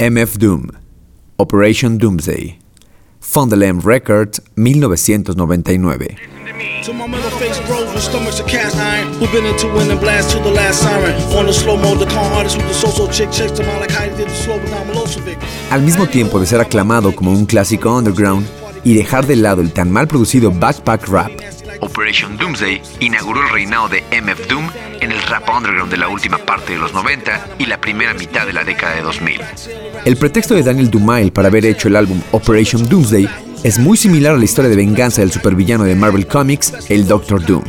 MF Doom, Operation Doomsday, Fondelem Records, 1999. To my metal face bros with stomachs of cast iron. Who been into win and blast to the last siren. On the slow mode, the con artist with the so-so chick checks them out like Heidi did the slow down Milosevic Al mismo tiempo de ser aclamado como un clásico underground y dejar de lado el tan mal producido backpack rap, Operation Doomsday inauguró el reinado de MF Doom en el rap underground de la última parte de los 90 y la primera mitad de la década de 2000. El pretexto de Daniel Dumail para haber hecho el álbum Operation Doomsday es muy similar a la historia de venganza del supervillano de Marvel Comics, el Doctor Doom.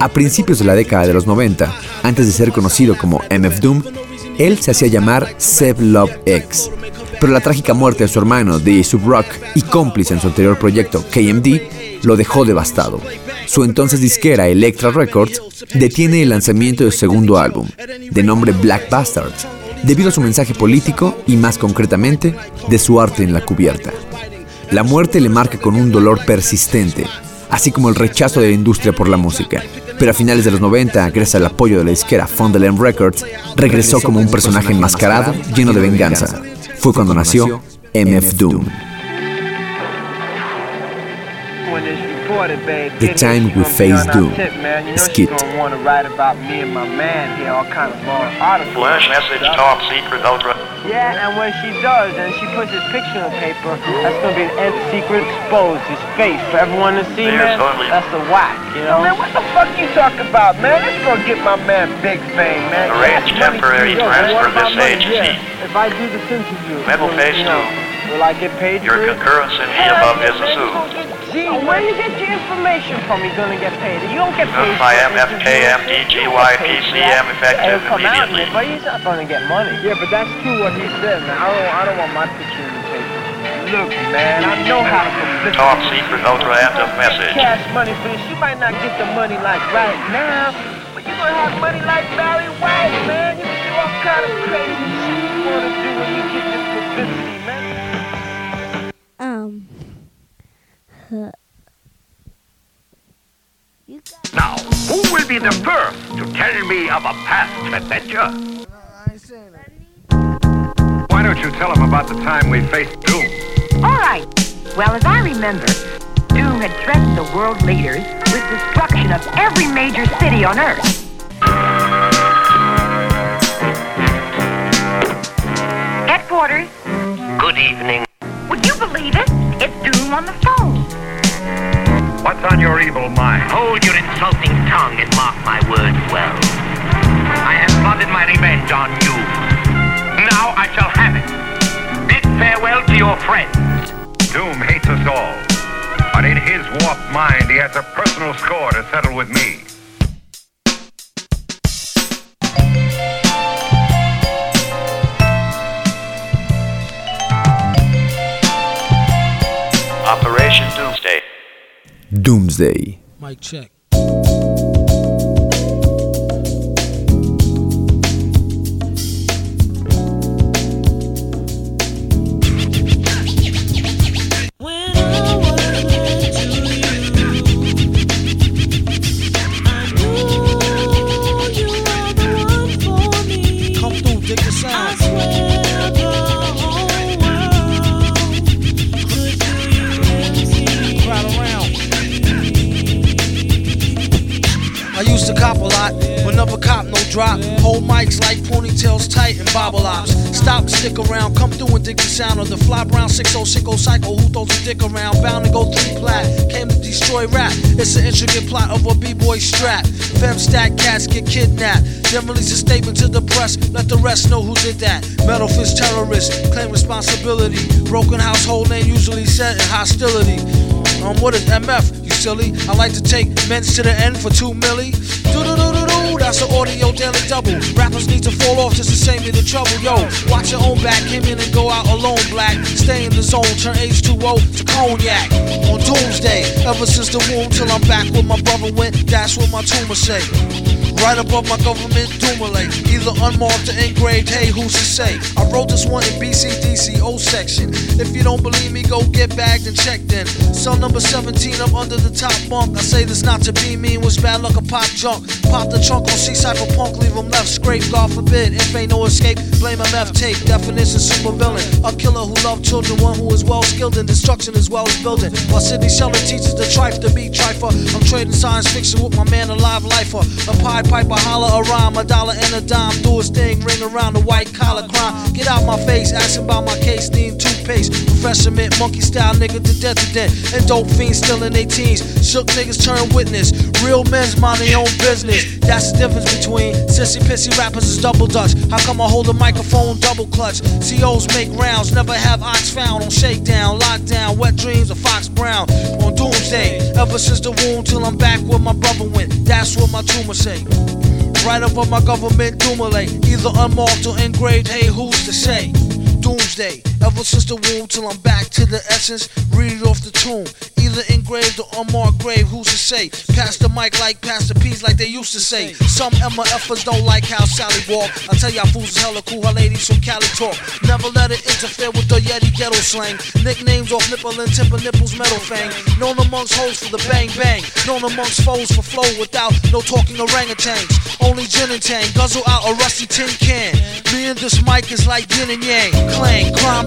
A principios de la década de los 90, antes de ser conocido como MF Doom, él se hacía llamar Seb Love X. Pero la trágica muerte de su hermano, The Subrock, y cómplice en su anterior proyecto, KMD, lo dejó devastado. Su entonces disquera, Electra Records, detiene el lanzamiento de su segundo álbum, de nombre Black Bastards, debido a su mensaje político y más concretamente, de su arte en la cubierta. La muerte le marca con un dolor persistente, así como el rechazo de la industria por la música. Pero a finales de los 90, gracias al apoyo de la disquera Fondelem Records, regresó como un personaje enmascarado, lleno de venganza. Fue cuando nació MF Doom. The time we face doom. Skit. Flash message top secret ultra. Yeah, and when she does, and she puts his picture on paper, that's gonna be an end secret exposed, his face for everyone to see, man. That's the whack, you know. Man, what the fuck you talking about, man? It's gonna get my man big fame, man. Arrange temporary transfer this agency. If I do this interview, Metal face you know, will I get paid Your for it? concurrence in the above is assumed. Gee, where you get your information from? You're gonna get paid. You don't get paid. I am FKMDGYPCM effective It'll come out, but he's not gonna get money. Yeah, but that's true what he said, man. I don't, I don't want my picture in the paper. Look, man, I know how to publicity. Top secret ultra end of message. Cash money for this. You might not get the money like right now, but you're gonna have money like Barry White, man. You can do all kind of crazy shit you wanna do when you get this publicity, man. Um. Now, who will be the first to tell me of a past adventure? Why don't you tell him about the time we faced Doom? All right. Well, as I remember, Doom had threatened the world leaders with destruction of every major city on Earth. Headquarters. Good evening. Would you believe it? It's Doom on the phone. What's on your evil mind? Hold your insulting tongue and mark my words well. I have plotted my revenge on you. Now I shall have it. Bid farewell to your friends. Doom hates us all. But in his warped mind, he has a personal score to settle with me. Doomsday. Mic check. Sound of the fly brown 6060 cycle. Who throws a dick around? Bound to go three plat. Came to destroy rap. It's an intricate plot of a b-boy strap. Fem stack cats get kidnapped. Then release a statement to the press. Let the rest know who did that. Metal fist terrorists claim responsibility. Broken household name usually set in hostility. Um, what is MF? You silly. I like to take men's to the end for two milli. That's audio daily double. Rappers need to fall off just to save me the trouble. Yo, watch your own back. Came in and go out alone, black. Stay in the zone, turn H2O to cognac. On doomsday, ever since the womb till I'm back with my brother went. That's what my tumor say. Right above my government Dumile, either unmarked or engraved. Hey, who's to say? I wrote this one in BCDC O section. If you don't believe me, go get bagged and checked in. Cell number 17, I'm under the top bunk. I say this not to be mean, was bad luck a pop junk. Pop the trunk on C cypher punk, leave him left scrape. God forbid, if ain't no escape, blame MF tape. Definition super villain. A killer who loved children, one who is well skilled in destruction as well as building. While Sidney Sheldon teaches the trife to be trifer. I'm trading science fiction with my man, a live lifer. A pie pipe, piper, holler a rhyme, a dollar and a dime. Do his thing, ring around the white collar crime. Get out my face, asking about my case, need toothpaste. Professor Mint, monkey style nigga to death to death. And dope fiends still in their teens. Shook niggas turn witness. Real men's mind their own business. That's the difference between sissy pissy rappers is double dutch. How come I hold a microphone double clutch? COs make rounds, never have ox found on shakedown, lockdown, wet dreams of Fox Brown on doomsday. Ever since the womb till I'm back where my brother went. That's what my tumor say. Right above my government Dumile, either unmarked or engraved. Hey, who's to say? Doomsday, ever since the womb till I'm back to the essence. Read it off the tomb, either engraved or unmarked grave. Who's to say? Pass the mic like Pastor P's, like they used to say. Some MFers don't like how Sally walk. I tell y'all fools is hella cool, her ladies from Cali talk. Never let it interfere with the Yeti ghetto slang. Nicknames off nipple and of nipples, metal fang. Known amongst hoes for the bang bang. Known amongst foes for flow without no talking orangutans. Only gin and tang, guzzle out a rusty tin can. Me and this mic is like yin and yang. Clang, crime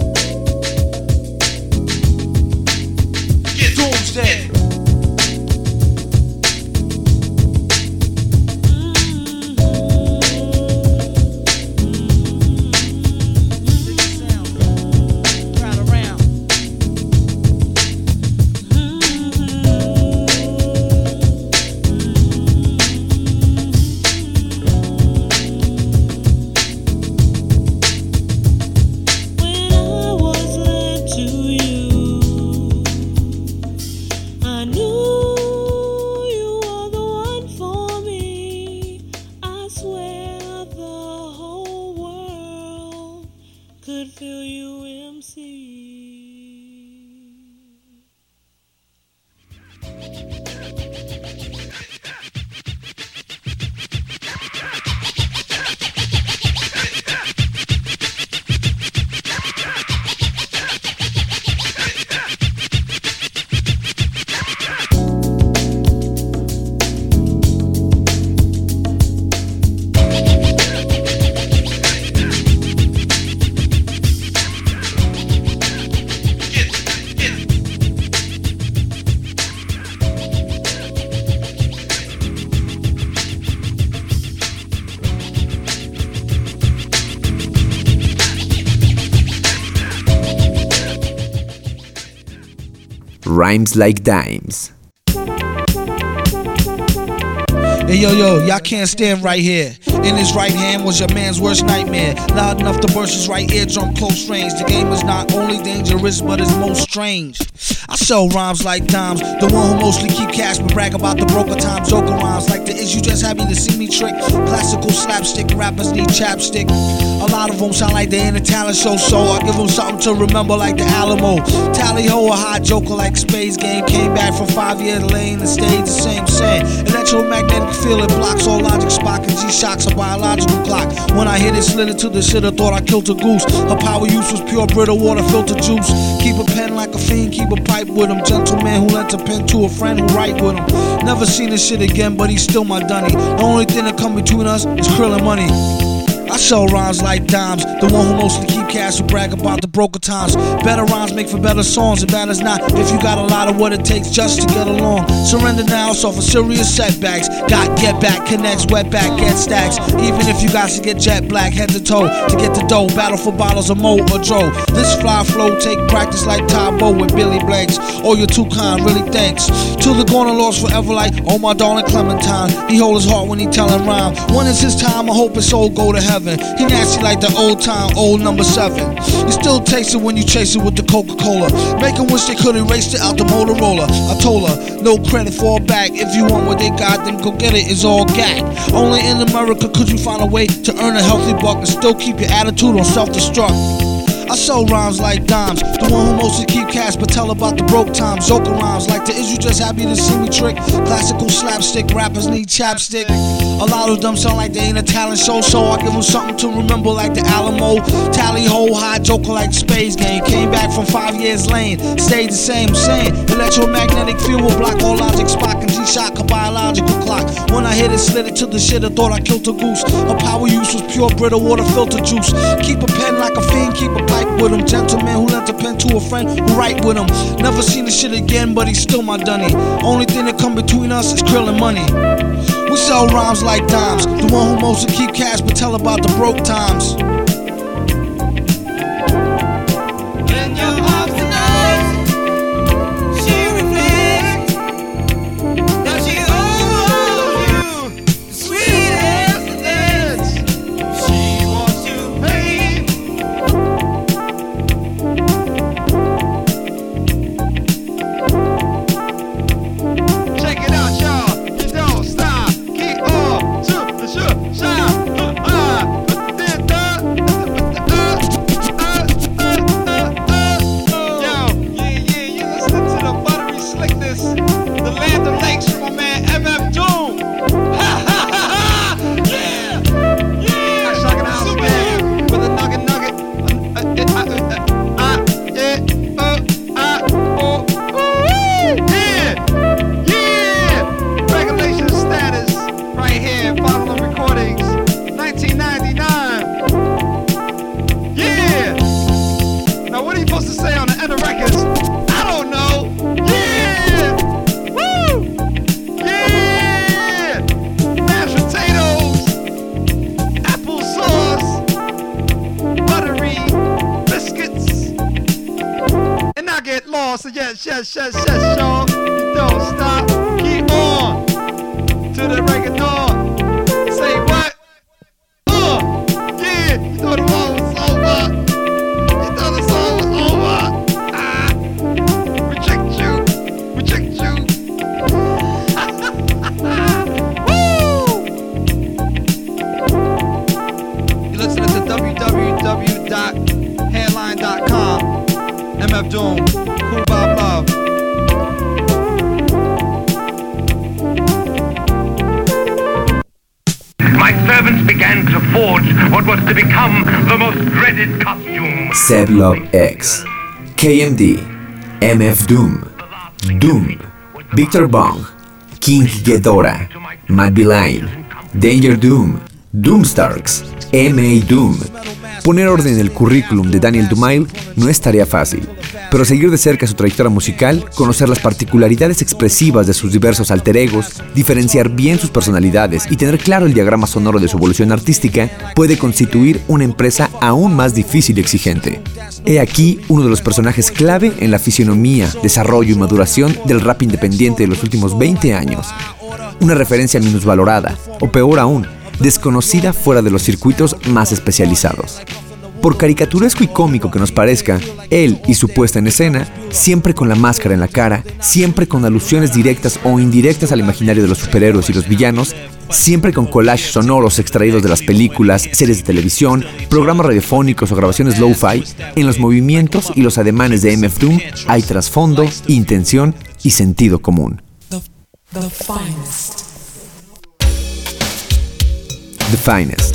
Doomsday. Rhymes Like Dimes. Hey yo yo, y'all can't stand right here. In his right hand was your man's worst nightmare. Loud enough to burst his right eardrum close range. The game is not only dangerous, but it's most strange. I sell rhymes like dimes, the one who mostly keep cash but brag about the broker time. Joker rhymes like the is you just happy to see me trick. Classical slapstick rappers need chapstick. A lot of them sound like they in a talent show, so I give them something to remember like the Alamo. Tally ho, a hot joker like Space Game. Came back from five year lane and stayed the same same. Electromagnetic field, it blocks all logic. Spock and G shocks a biological clock. When I hit it, slid to the shit, I thought I killed a goose. Her power use was pure brittle water filter juice. Keep a pen like a fiend, keep a pipe with him. Gentleman who lent a pen to a friend who write with him. Never seen this shit again, but he's still my dunny. The only thing that come between us is krill and money. I sell rhymes like dimes. The one who mostly keep cash who brag about the broker times. Better rhymes make for better songs. It matters not if you got a lot of what it takes just to get along. Surrender now, suffer serious setbacks. Got get back, connects, wet back, get stacks. Even if you got to get jet black, head to toe to get the dough. Battle for bottles of Mo or Dro. This fly flow take practice like Tae Bo with Billy Blanks. Oh, you're too kind, really thanks. To the corner lost forever like, oh my darling Clementine. He hold his heart when he tellin' rhyme. When is his time? I hope his soul go to heaven. He nasty like the old time, old number seven. You still taste it when you chase it with the Coca-Cola. Make 'em wish they could erase it out the Motorola. I told her, no credit for a bag. If you want what they got, then go get it. It's all gag. Only in America could you find a way to earn a healthy buck and still keep your attitude on self-destruct. I sell rhymes like dimes. One who mostly keep cash but tell about the broke times. Zoka rhymes like the is you just happy to see me trick. Classical slapstick rappers need chapstick. A lot of them sound like they ain't a talent show, so I give them something to remember like the Alamo. Tally ho, high joker like Space Game. Came back from five years lane, stayed the same, same. Electromagnetic field will block all logic, Spock and G-Shock a biological clock. When I hit it, slid it to the shit, I thought I killed a goose. Her power use was pure brittle water filter juice. Keep a pen like a fiend, keep a pipe with him. Gentleman who lent a pen to a friend who write with him. Never seen the shit again, but he's still my dunny. Only thing that come between us is krill and money. We sell rhymes like dimes. The one who mostly keep cash but tell about the broke times. Love X, KMD, MF Doom, Doom, Victor Bong, King Ghidorah, Matt Beeline, Danger Doom, Doomstarks, M.A. Doom. Poner orden en el currículum de Daniel Dumail no es tarea fácil, pero seguir de cerca su trayectoria musical, conocer las particularidades expresivas de sus diversos alter egos, diferenciar bien sus personalidades y tener claro el diagrama sonoro de su evolución artística puede constituir una empresa aún más difícil y exigente. He aquí uno de los personajes clave en la fisionomía, desarrollo y maduración del rap independiente de los últimos 20 años. Una referencia minusvalorada, o peor aún, desconocida fuera de los circuitos más especializados. Por caricaturesco y cómico que nos parezca, él y su puesta en escena, siempre con la máscara en la cara, siempre con alusiones directas o indirectas al imaginario de los superhéroes y los villanos, siempre con collages sonoros extraídos de las películas, series de televisión, programas radiofónicos o grabaciones lo-fi, en los movimientos y los ademanes de MF Doom hay trasfondo, intención y sentido común. The finest. The Finest.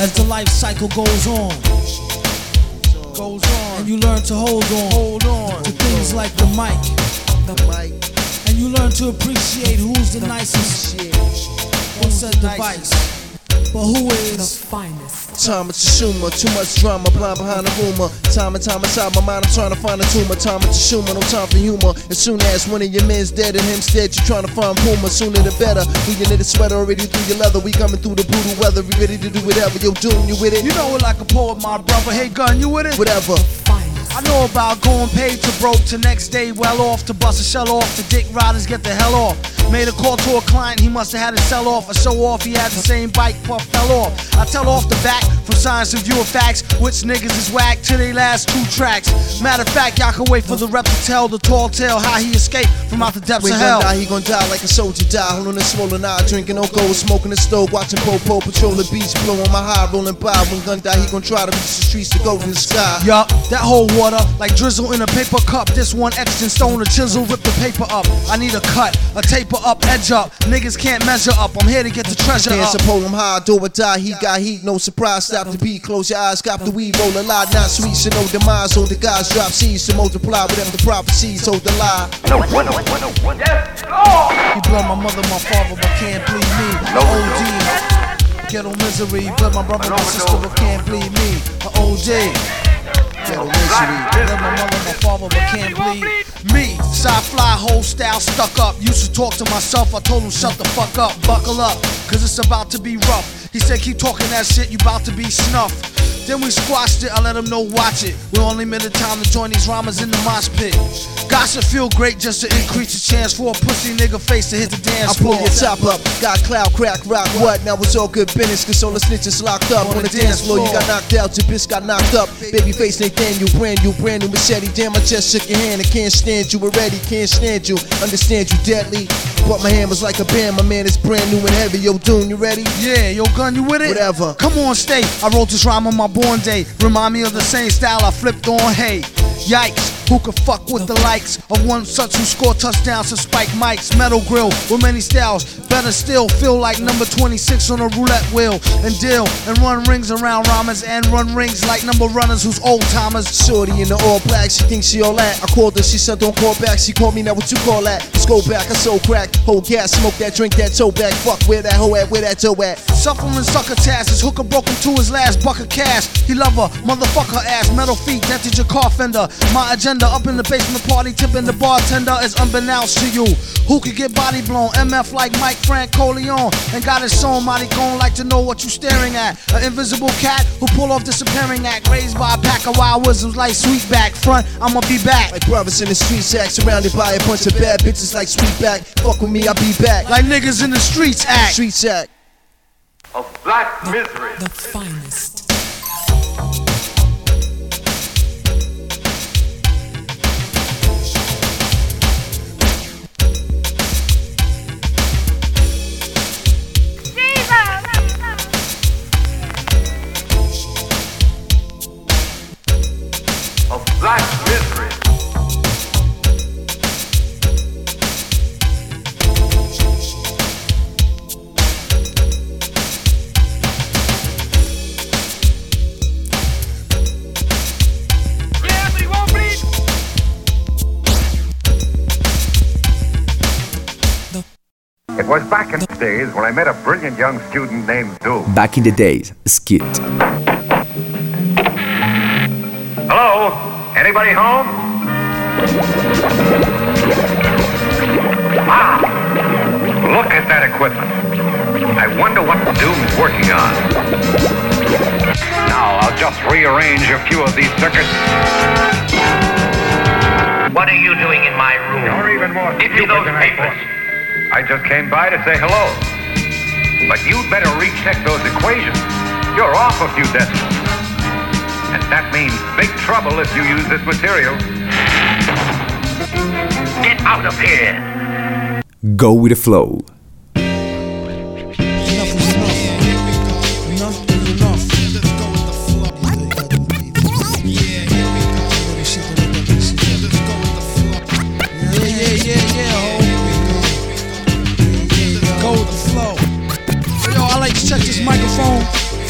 As the life cycle goes on, goes on, and you learn to hold on, hold on. To things like the mic, the mic, and you learn to appreciate who's the nicest. on the device. But who is the finest? Time it's a Schumer, too much drama, blind behind the rumor. Time and time inside my mind, I'm trying to find a tumor. Time it's a Schumer, no time for humor. As soon as one of your men's dead and him's dead, you trying to find Puma. Sooner the better. We in the sweater already through your leather. We coming through the brutal weather. We ready to do whatever. Yo, doing you with it? You know it like a poet, my brother. Hey, gun, you with it? Whatever. I know about going paid to broke to next day well off to bust a shell off to dick riders get the hell off. Made a call to a client, he must have had to sell off. A show off, he had the same bike, puff fell off. I tell off the back from science and view of facts, which niggas is whack to they last two tracks. Matter of fact, y'all can wait for the rep to tell the tall tale how he escaped from out the depths of he hell. die, he gon' die like a soldier die. Holding a swollen eye, drinking no gold, smoking the stove, watching Popo patrol the beach, blowing my high, rolling by. When gun die, he gon' try to reach the streets to go to the sky. Yup, that whole water like drizzle in a paper cup. This one etched in stone, a chisel, rip the paper up. I need a cut, a taper up, edge up. Niggas can't measure up. I'm here to get the treasure up, hold him high, do or die. He got heat, no surprise. Stop the beat, close your eyes, got the weed, roll a lot, not sweet, so no demise. Hold the guys, drop seeds to multiply. Whatever the prophecies, hold the lie. He blow my mother, my father, but can't bleed me. No, OD. Ghetto misery, blood my brother, my sister, but can't bleed me. A OD. Blood my mother, my father, but can't bleed me. Side fly, whole style stuck up. Used to talk to myself, I told him shut the fuck up, buckle up, cause it's about to be rough. He said keep talking that shit, you about to be snuffed. Then we squashed it, I let him know watch it. We only made the time to join these rhymers in the mosh pit. God should feel great just to increase the chance for a pussy nigga face to hit the dance floor. I pull your top up, got cloud, crack, rock, what? Now it's all good business, cause all the snitches locked up. On the dance floor, you got knocked out, your bitch got knocked up. Babyface Nathaniel, brand new, brand new machete. Damn, I just shook your hand, I can't stand you already, can't stand you. Understand you deadly. But my hand was like a band, my man is brand new and heavy. Yo, Doom, you ready? Yeah, yo, gun, you with it? Whatever. Come on, stay. I wrote this rhyme on my born day. Remind me of the same style I flipped on. Hey, yikes. Who could fuck with the likes of one such who scored touchdowns to spike mics? Metal grill with many styles. Better still, feel like number 26 on a roulette wheel. And deal and run rings around rhymers and run rings like number runners who's old timers. Shorty in the all black, she thinks she all that. I called her, she said don't call back. She called me, now what you call that? Let's go back, I so crack. Hold gas, smoke that, drink that, toe back. Fuck, where that hoe at, where that toe at? Shuffling sucker task, his hooker broke him to his last buck of cash. He love her, motherfucker ass, metal feet, dented your car fender. My agenda up in the basement party, tipping the bartender is unbeknownst to you. Who could get body blown? MF like Mike Frank Coleon. And got his song, mighty gon' like to know what you staring at. An invisible cat who pull off disappearing act, raised by a pack of wild wisdoms like Sweetback. Front, I'ma be back. Like brothers in the streets act, surrounded by a bunch of bad bitches like Sweetback. Fuck with me, I'll be back. Like niggas in the streets act. Streets act. Of black misery. The finest. Was back in the days when I met a brilliant young student named Doom. Back in the days, Skit. Hello? Anybody home? Ah! Look at that equipment. I wonder what Doom's working on. Now I'll just rearrange a few of these circuits. What are you doing in my room? You're even more Give me stupid those than I papers. Thought. I just came by to say hello. But you'd better recheck those equations. You're off a few decimals. And that means big trouble if you use this material. Get out of here. Go with the flow.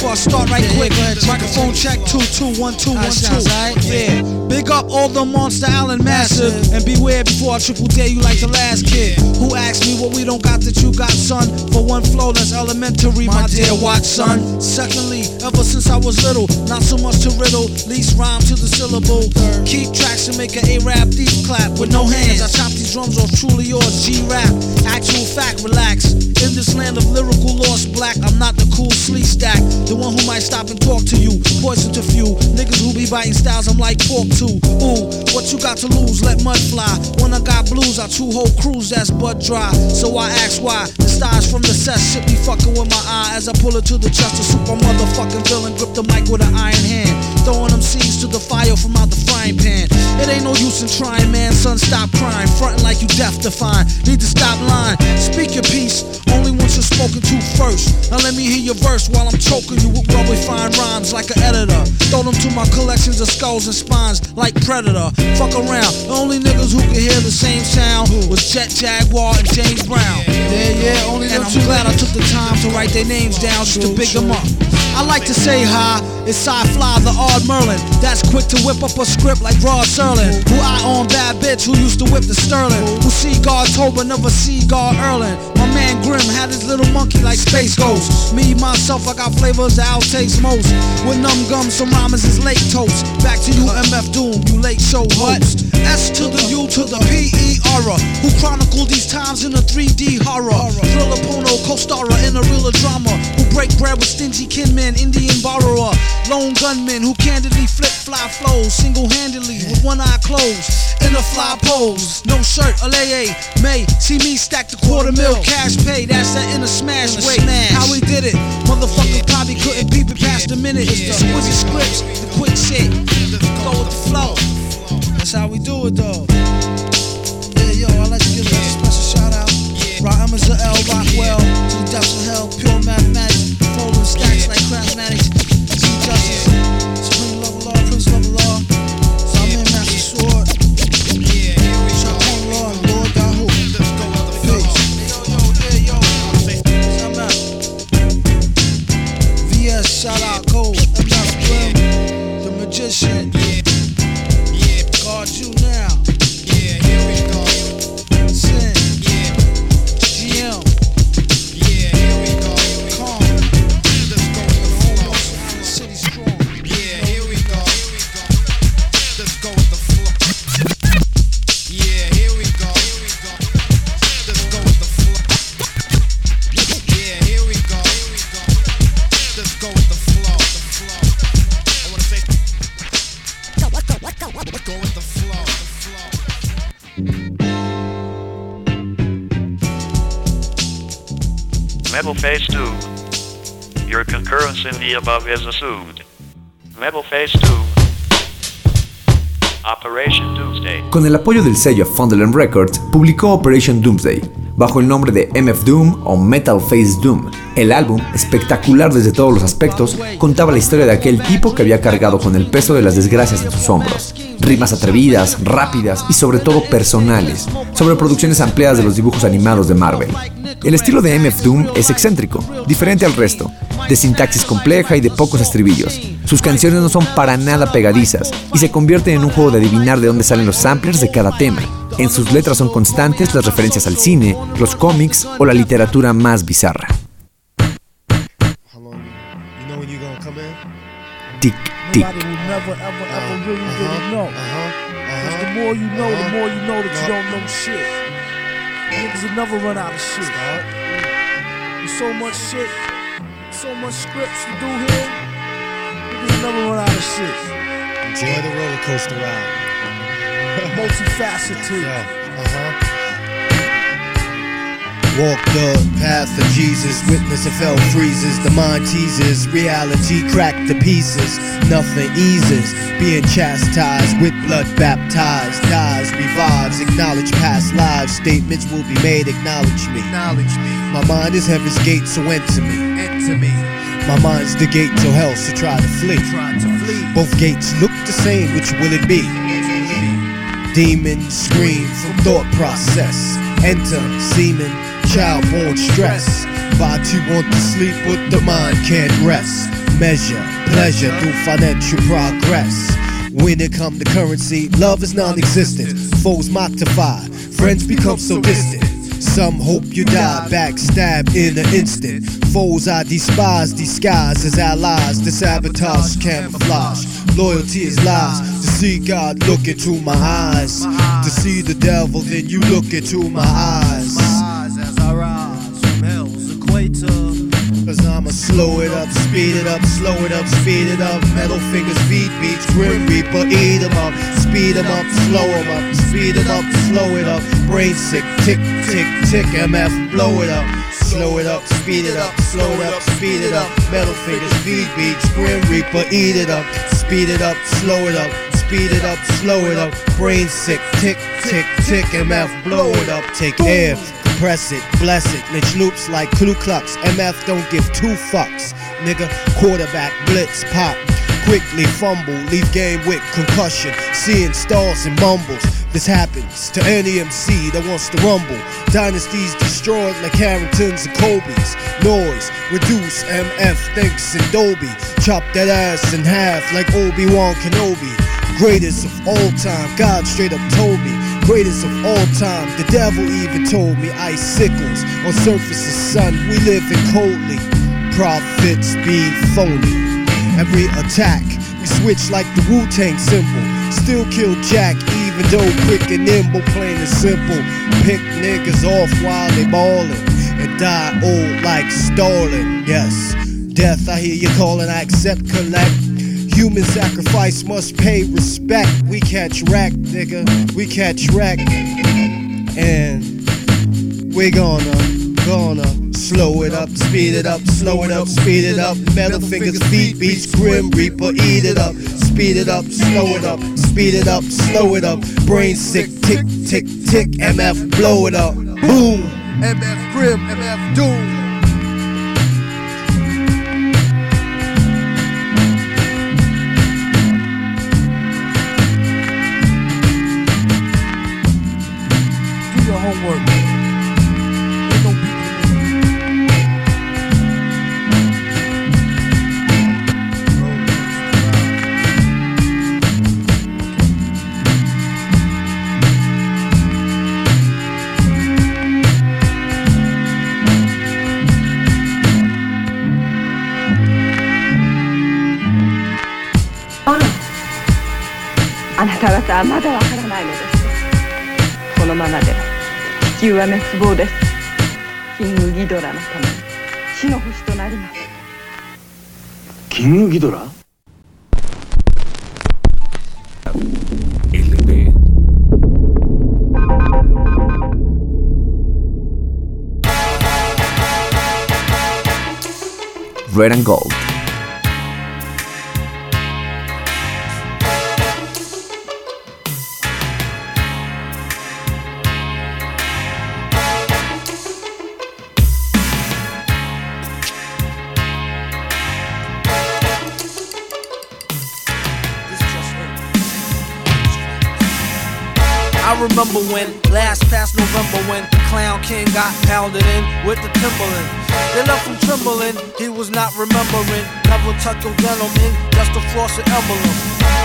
Before I start right quick. Microphone Microphone check two two one two one two. Yeah. Big up all the Monster Island massive. And beware before I triple dare you like the last kid. Who asked me what we don't got that you got, son? For one flow that's elementary, my dear Watson. Secondly, ever since I was little, not so much to riddle, least rhyme to the syllable. Keep tracks and make an A-rap deep clap with no hands. I chop these drums off truly yours, G-rap. Actual fact, relax. In this land of lyrical lost black, I'm not the cool sleep stack. The one who might stop and talk to you. Poison to few. Niggas who be biting styles, I'm like pork too. Ooh, what you got to lose? Let mud fly. When I got blues, I two whole crews that's butt dry. So I ask why. The stars from the set shit be fucking with my eye as I pull it to the chest. A super motherfucking villain grip the mic with an iron hand. Throwing them seeds to the fire from out the frying pan. It ain't no use in trying, man. Son, stop crying. Frontin' like you deaf to find. Need to stop lying. Speak your piece. Only once you're spoken to first. Now let me hear your verse while I'm choking you with well refined rhymes like an editor. Throw them to my collections of skulls and spines like Predator. Fuck around. The only niggas who can hear the same sound was Jet Jaguar and James Brown. Yeah, yeah, only And I'm too glad I took the time to write their names down just to big them up. I like to say hi, it's Sci Fly, the odd Merlin. That's quick to whip up a script like Rod Serling. Who I own bad bitch who used to whip the Sterling. Who see God but never see God Erling. My man Grim had his little monkey like Space Ghost. Me, myself, I got flavors that taste most. With numb gum, some rhymes is late toast. Back to you, MF Doom, you late show host. S to the U to the P E R. Who chronicle these times in a 3D horror. Thriller Pono, co-starrer in a real drama. Who break bread with stingy kinmen, Indian borrower. Lone gunman who candidly flip fly flows single-handedly with one eye closed. In a fly pose, no shirt, a lay May see me stack the quarter mil cash pay. That's that in a smash way. How we did it, motherfucker probably couldn't peep it past a minute. The exquisite scripts, the quick shit, go with the flow. That's how we do it though. Apoyo del sello Funderland Records, publicó Operation Doomsday, bajo el nombre de MF Doom o Metal Face Doom. El álbum, espectacular desde todos los aspectos, contaba la historia de aquel tipo que había cargado con el peso de las desgracias en sus hombros. Rimas atrevidas, rápidas y sobre todo personales, sobre producciones ampliadas de los dibujos animados de Marvel. El estilo de MF Doom es excéntrico, diferente al resto, de sintaxis compleja y de pocos estribillos. Sus canciones no son para nada pegadizas y se convierten en un juego de adivinar de dónde salen los samplers de cada tema. En sus letras son constantes las referencias al cine, los cómics o la literatura más bizarra. Tic, tic. Niggas never run out of shit. There's so much shit, so much scripts to do here. Niggas never run out of shit. Enjoy the roller coaster ride. Multifaceted. uh-huh. Walk the path of Jesus, witness if hell freezes, the mind teases, reality cracked to pieces, nothing eases, being chastised with blood baptized, dies, revives, acknowledge past lives, statements will be made, acknowledge me, acknowledge me. My mind is heaven's gate, so enter me, enter me. My mind's the gate to hell, so try to flee. Both gates look the same, which will it be? Demons scream from thought process. Enter semen, child born stress. Body want to sleep, but the mind can't rest. measure pleasure through financial progress. When it come to currency, love is non-existent. Foes mock to friends become so distant. Some hope you die, backstab in an instant. Foes I despise, disguise as allies. The sabotage camouflage. Loyalty is lies. To see God look into my eyes. To see the devil, then you look into my eyes. Slow it up, speed it up, slow it up, speed it up. Metal fingers, feet beats, grim reaper, eat 'em up. Speed 'em up, slow 'em up, speed 'em up, slow it up. Brain sick, tick, tick, tick, MF, blow it up. Slow it up, speed it up, slow it up, speed it up. Metal fingers, feet beats, grim reaper, eat it up. Speed it up, slow it up, speed it up, slow it up. Brain sick, tick, tick, tick, MF, blow it up. Take air, compress it, bless it. Mitch loops like Ku Klux. MF don't give two fucks. Nigga, quarterback, blitz, pop. Quickly fumble, leave game with concussion. Seeing stars and mumbles. This happens to any MC that wants to rumble. Dynasties destroyed like Carringtons and Colbys. Noise, reduce, MF, thanks and Dolby. Chop that ass in half like Obi-Wan Kenobi. Greatest of all time, God straight up told me. Greatest of all time, the devil even told me. Icicles on surface of sun, we live in coldly. Prophets being phony. Every attack, we switch like the Wu Tang symbol. Still kill Jack, even though quick and nimble, plain and simple. Pick niggas off while they ballin' and die old like Stalin. Yes, death, I hear you calling, I accept, collect. Human sacrifice must pay respect. We catch rack, nigga. We catch rack. And we gonna, gonna slow it up, speed it up, slow it up, speed it up. Metal fingers, feet beats, grim reaper, eat it up. Speed it up, slow it up, speed it up, slow it up. Brain sick, tick, tick, tick, MF, blow it up. Boom. MF Grim, MF Doom. はまだわからないのですこのままでは地球は滅亡ですキングギドラのために死の星となりますキングギドラ LP Red and Gold. Remember when, last past November, when Clown King got pounded in with the Timberland. They left him trembling, he was not remembering. Never tuck your denim in, just a frosted emblem.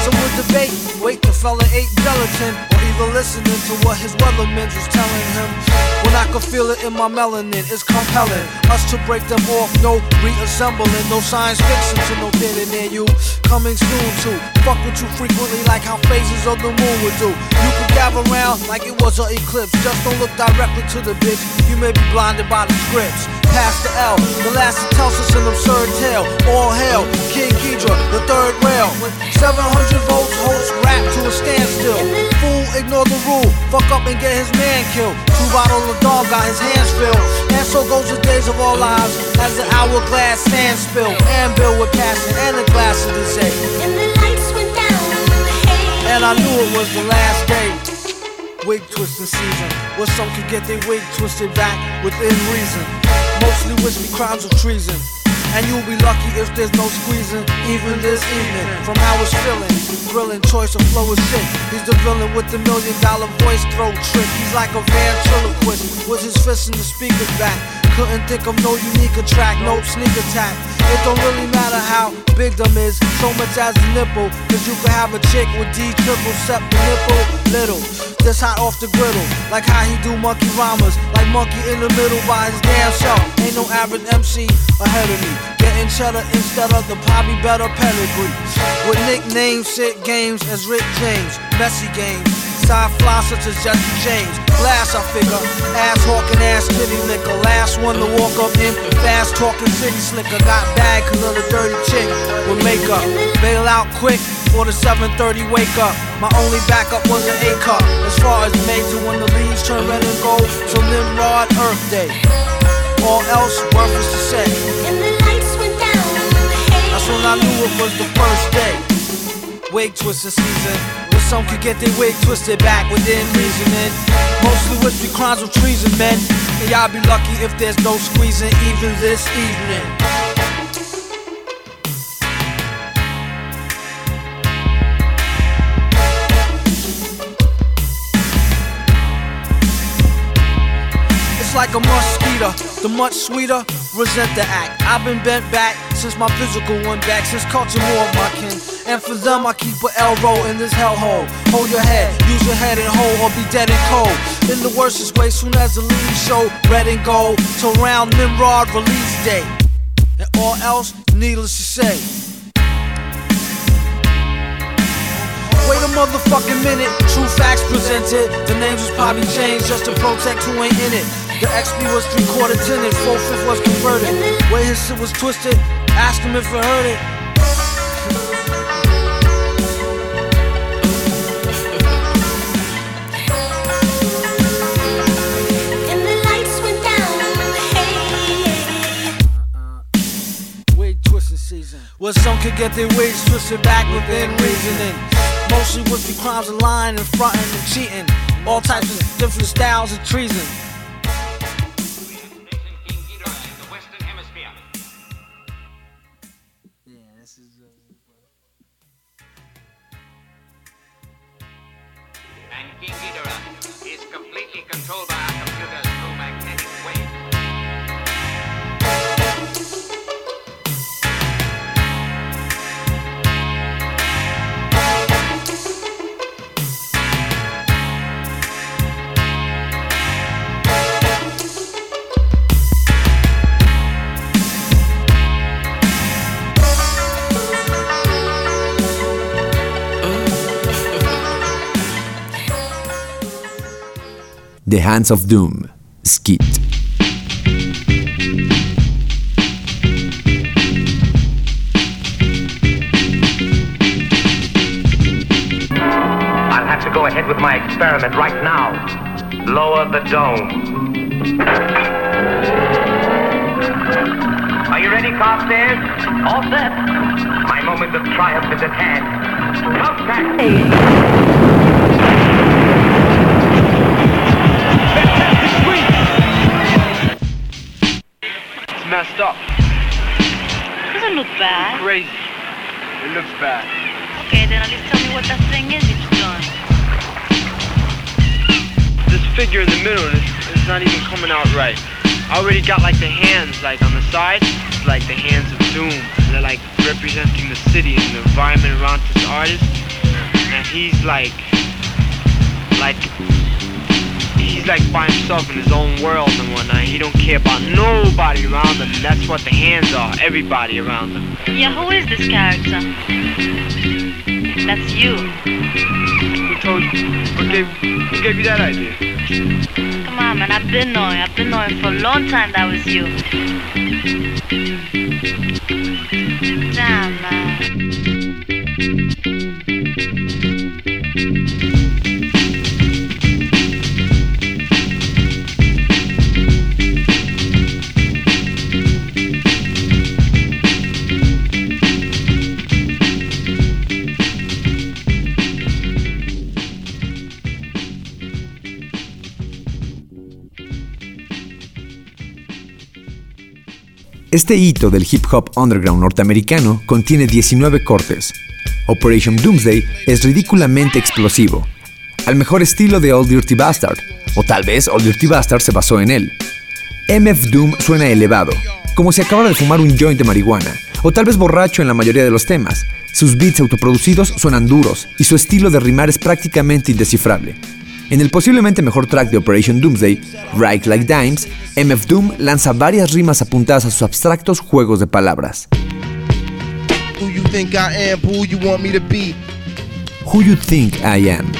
Some would debate, wait, the fella ate gelatin, or even listening to what his weathermen was telling him. When I can feel it in my melanin, it's compelling. Us to break them off, no reassembling, no science fiction to no theater near you. Coming soon to fuck with you frequently, like how phases of the moon would do. You can gather around like it was an eclipse. Just don't look directly to the bitch. You may be blinded by the scripts. Past the L, the last that tells us an absurd tale. All hail, King Geedorah, the third rail. 700 volts, host rap to a standstill. Fool, ignore the rule. Fuck up and get his man killed. Two bottle of dog got his hands filled. And so goes the days of our lives as the hourglass stands still. And Bill with passion and a glass of the say. And the lights went down. And I knew it was the last day. Wig twisting season, where some could get their wig twisted back within reason. Mostly whiskey crimes of treason. And you'll be lucky if there's no squeezing, even this evening. From how it's feeling, grilling choice of flow is sick. He's the villain with the million dollar voice throw trick. He's like a ventriloquist with his fist in the speaker's back. Couldn't think of no unique track, no sneak attack. It don't really matter how big them is, so much as a nipple. Cause you could have a chick with D triple, except the nipple little. This hot off the griddle, like how he do monkey rhymes, like monkey in the middle by his damn self. Ain't no average MC ahead of me. Getting cheddar instead of the probably better pedigree. With nicknames, shit games as Rick James, messy games. Side fly such as Jesse James. Glass, I figure. Ass hawking, ass kitty liquor. Last one to walk up in. Fast talking city slicker. Got bad cause of the dirty chick with makeup. Bail out quick for the 730 wake up. My only backup was an A cup. As far as made to when the leaves turn red and gold. So Nimrod Earth Day. All else worthless to say. And the lights went down, that's when I knew it was the first day. Wake Wig twister season. Some could get their wig twisted back within reasoning. Mostly with the crimes of treason, men. And y'all be lucky if there's no squeezing even this evening. It's like a the much sweeter, resent the act. I've been bent back since my physical went back, since culture more of my kin. And for them, I keep a L roll in this hellhole. Hold your head, use your head and hold, or be dead and cold. In the worstest way, soon as the leaves show red and gold, till round Nimrod release day. And all else, needless to say. Wait a motherfucking minute, true facts presented. The names was probably changed just to protect who ain't in it. The XP was three quarter tinted, four fifth was converted. Where his shit was twisted, ask him if he heard it. Wig twisting season. Where some could get their wigs twisted back within reasoning. Mostly with the crimes of lying and fronting and cheating. All types of different styles of treason. The Hands of Doom, Skit. I'll have to go ahead with my experiment right now. Lower the dome. Are you ready, Carstairs? All set. My moment of triumph is at hand. Contact! It's up. Doesn't look bad. Crazy. It looks bad. Okay, then at least tell me what that thing is you've done. This figure in the middle is, is not even coming out right. I already got like the hands like on the side, it's like the hands of doom. They're like representing the city and the environment around this artist. And he's like like he's like by himself in his own world and whatnot. He don't care about nobody around him. That's what the hands are, everybody around him. Yeah, who is this character? That's you. Who told you? Who gave, who gave you that idea? Come on, man. I've been knowing. I've been knowing for a long time that was you. Damn, man. Este hito del hip hop underground norteamericano contiene 19 cortes. Operation Doomsday es ridículamente explosivo, al mejor estilo de Old Dirty Bastard, o tal vez Old Dirty Bastard se basó en él. MF Doom suena elevado, como si acabara de fumar un joint de marihuana, o tal vez borracho en la mayoría de los temas. Sus beats autoproducidos suenan duros y su estilo de rimar es prácticamente indescifrable. En el posiblemente mejor track de Operation Doomsday, Write Like Dimes, MF Doom lanza varias rimas apuntadas a sus abstractos juegos de palabras. Who you think I am, who you want me to be? Who You Think I Am.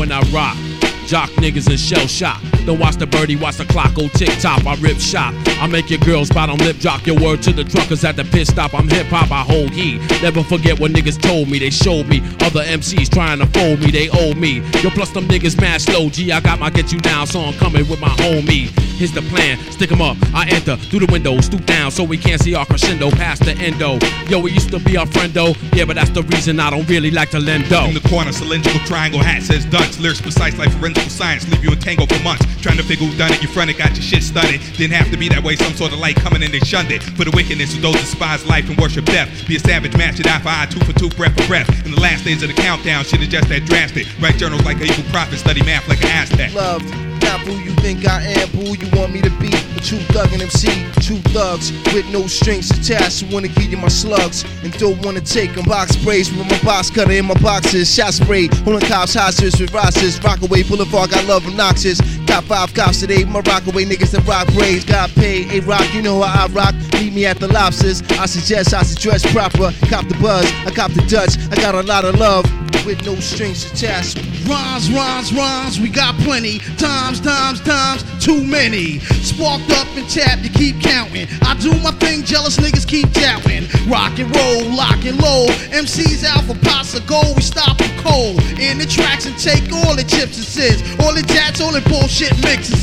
when I rock. Jock niggas in shell shock. Don't watch the birdie, watch the clock go tick tock. I rip shot. I make your girls bottom lip drop your word to the truckers at the pit stop. I'm hip hop, I hold heat. Never forget what niggas told me. They showed me other MCs trying to fold me. They owe me. Yo, plus them niggas mad slow. G, I got my get you down song coming with my homie. Here's the plan, stick 'em up. I enter through the window, stoop down so we can't see our crescendo past the endo. Yo, it used to be our friend though. Yeah, but that's the reason I don't really like to lend dough. In the corner, cylindrical triangle hat says dunce. Lyrics precise like forensic science. Leave you in tango for months. Trying to figure who done it. Your friend that got your shit studied. Didn't have to be that way. Some sort of light coming in, they shunned it. For the wickedness of those who despise life and worship death. Be a savage, match it eye for eye, two for two, breath for breath. In the last days of the countdown, shit is just that drastic. Write journals like an evil prophet, study math like an Aztec. Loved, not who you think I am, who you want me to be. A true thug and MC, two thugs with no strings attached. Who wanna give you my slugs and don't wanna take take 'em. Box sprays with my box cutter in my boxes. Shot spray, holding cops hostages with rosters. Rockaway Boulevard, got love obnoxious. Got five cops today, my rockaway niggas that rock braids. Got paid, a rock, you know how I rock. Meet me at the lobsters. I suggest I should dress proper. Cop the buzz, I cop the Dutch. I got a lot of love with no strings attached. Rhymes, rhymes, rhymes, we got plenty. Times, times, times, too many. Sparked up and tapped, you keep counting. I do my thing, jealous niggas keep doubting. Rock and roll, lock and low. MCs out for pots of gold, we stop them cold. In the tracks and take all the chips and sis. All the jats, all the bullshit mixes.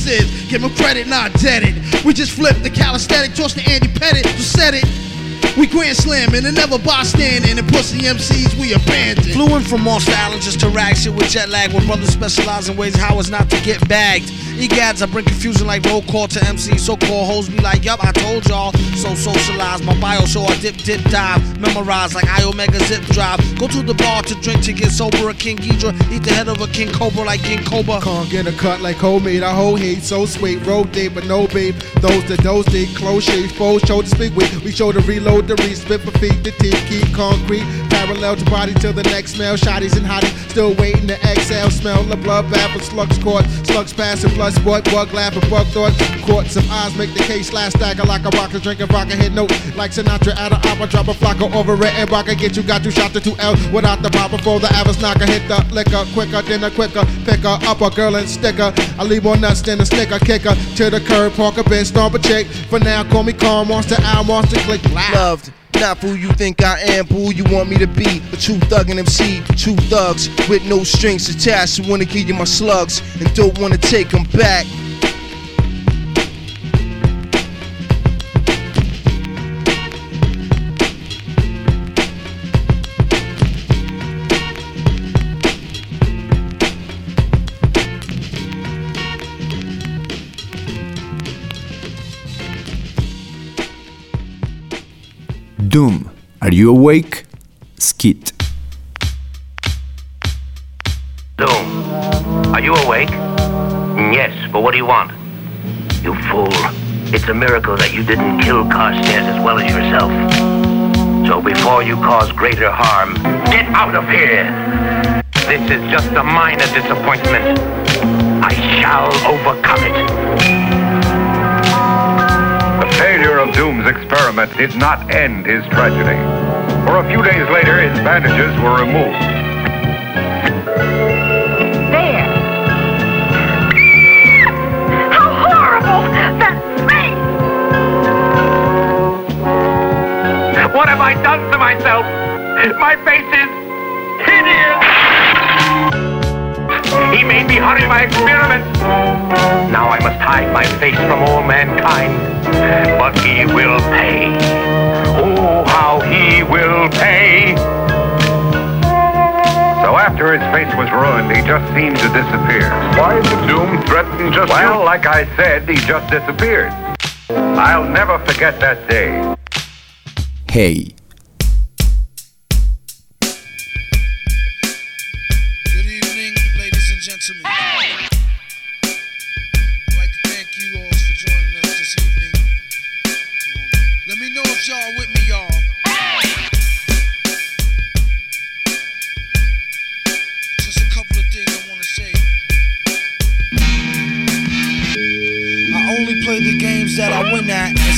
Give 'em credit, not debted. We just flip the calisthenic, toss the Andy Pettitte, who said it. We grand slamming and never bystanding and pussy MCs we abandon. Flew in from Monster Island just to rag shit with jet lag. Where brothers specialize in ways how it's not to get bagged. Egads, I bring confusion like roll call to MCs. So called hoes be like, yup, I told y'all. So socialize. My bio show I dip, dip, dive. Memorize like Iomega zip drive. Go to the bar to drink to get sober. A King Geedorah. Eat the head of a King Cobra like King Cobra. Can't get a cut like homemade. I whole heat so sweet. Road date, but no babe. Those that those did close shades, foes show to speak with. We show to reload the respit for feet, the teeth, keep concrete. Parallel to body till the next smell. Shotties and hotties still waiting to exhale. Smell the blood bath slugs caught. Slugs passing, blood sport, bug laughing, bug thought. Caught some eyes make the case last stagger like a rocker drinking vodka. Hit note like Sinatra at an opera. Drop a flocker over it and rocker. Get you got you shot to two L without the pop before the average knocker. Hit the liquor quicker than a quicker. Picker up a girl and sticker. I leave more nuts than a snicker. Kicker to the curb, park a bitch, stomp a chick. For now, call me calm. Monster out, monster click. Loved. Not who you think I am, but who you want me to be. A true thug and MC, two thugs with no strings attached. Who wanna give you my slugs and don't wanna take 'em back. You Awake? Skit. Doom, are you awake? Yes, but what do you want? You fool. It's a miracle that you didn't kill Carstairs as well as yourself. So before you cause greater harm, get out of here! This is just a minor disappointment. I shall overcome it. The failure of Doom's experiment did not end his tragedy. For a few days later, his bandages were removed. There. How horrible! That's me! What have I done to myself? My face is hideous! He made me hurry my experiments. Now I must hide my face from all mankind. But he will pay will pay. So after his face was ruined, he just seemed to disappear. Why did Doom threaten just Well, you? like I said, he just disappeared. I'll never forget that day. Hey. Good evening, ladies and gentlemen. Hey! I'd like to thank you all for joining us this evening. Let me know if y'all with me, y'all.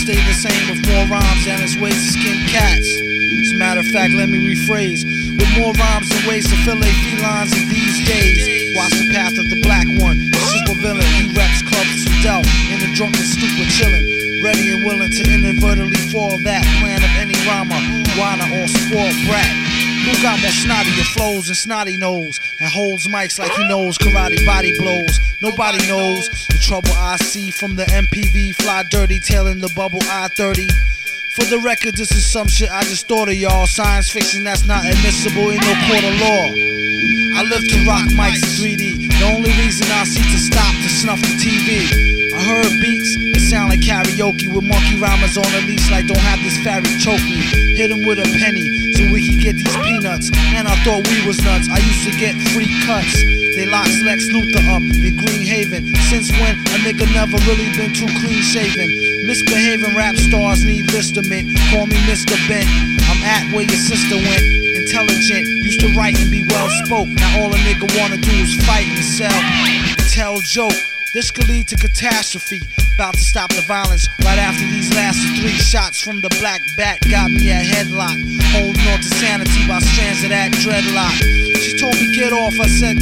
Stay the same with more rhymes and his ways to skin cats. As a matter of fact, let me rephrase. With more rhymes and ways to fill fillet felines in these days. Watch the path of the black one, super villain. He reps clubs from Del in a drunken stupor chillin'. Ready and willing to inadvertently fall that plan of any rhymer, whiner, or spoiled brat. Who got more snottier flows and snotty nose and holds mics like he knows karate body blows? Nobody knows the trouble I see from the MPV fly dirty tailing the bubble I 30. For the record, this is some shit I just thought of y'all. Science fiction that's not admissible in no court of law. I live to rock mics in 3D. The only reason I see to stop to snuff the TV. I heard beats that sound like karaoke with monkey rhymers on a leash like don't have this fairy choke me. Hit him with a penny so we get these peanuts. And I thought we was nuts. I used to get free cuts. They locked Lex Luthor up in Green Haven. Since when a nigga never really been too clean shaven. Misbehaving rap stars need listament. Call me Mr. Bent. I'm at where your sister went. Intelligent, used to write and be well spoke. Now all a nigga wanna do is fight and sell. Tell joke. This could lead to catastrophe. About to stop the violence right after these last three shots from the black bat got me a headlock. Holding on to sanity by strands of that dreadlock. She told me get off. I said,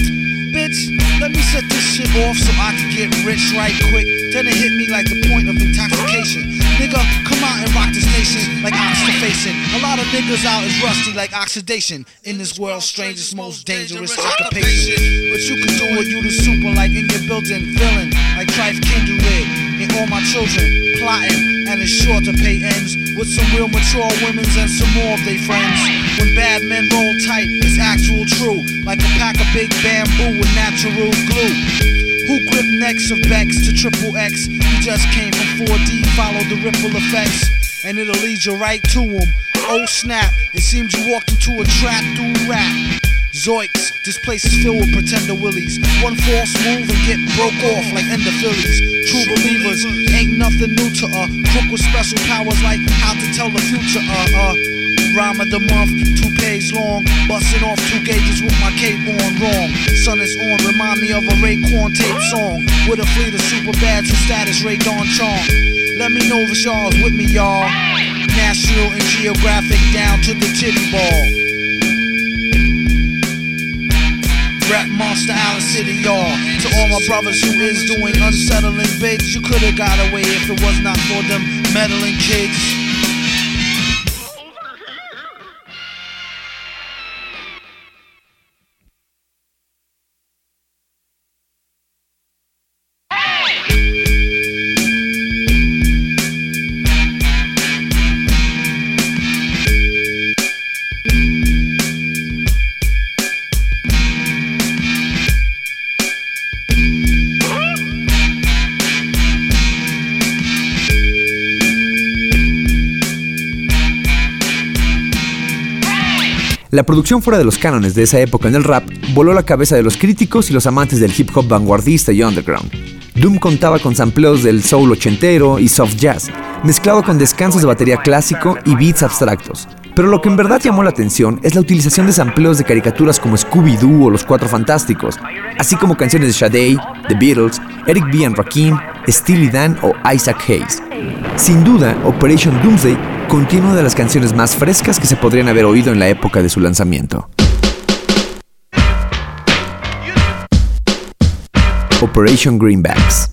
bitch, let me set this shit off so I can get rich right quick. Then it hit me like the point of intoxication. Nigga, come out and rock this nation like oxygen facing. A lot of niggas out is rusty like oxidation. In this world's strangest, most dangerous occupation. But you can do it, you the super like in your building, villain like Trife Kindred. And all my children plotting, and it's sure to pay ends with some real mature women's and some more of their friends. When bad men roll tight, it's actual true, like a pack of big bamboo with natural glue. Who grip necks of Bex to triple X? You just came from 4D, follow the ripple effects, and it'll lead you right to them. Oh snap, it seems you walked into a trap through rap. Zoiks, this place is filled with pretender willies. One false move and get broke off like ender Phillies. True believers, ain't nothing new to uh. Crook with special powers like how to tell the future, uh, uh. Rhyme of the month, two pages long. Busting off two gauges with my cape on wrong. Sun is on, remind me of a Raekwon tape song. With a fleet of super bad and status, Rae Dawn Chong. Let me know if y'all's with me, y'all. National and Geographic down to the titty ball. Rap Monster Island City, y'all. To all my brothers who is doing unsettling bids, you could've got away if it was not for them meddling kids. La producción fuera de los cánones de esa época en el rap voló la cabeza de los críticos y los amantes del hip hop vanguardista y underground. Doom contaba con sampleos del soul ochentero y soft jazz, mezclado con descansos de batería clásico y beats abstractos. Pero lo que en verdad llamó la atención es la utilización de sampleos de caricaturas como Scooby-Doo o Los Cuatro Fantásticos, así como canciones de Sade, The Beatles, Eric B. and Rakim, Steely Dan o Isaac Hayes. Sin duda, Operation Doomsday contiene de las canciones más frescas que se podrían haber oído en la época de su lanzamiento. Operation Greenbacks.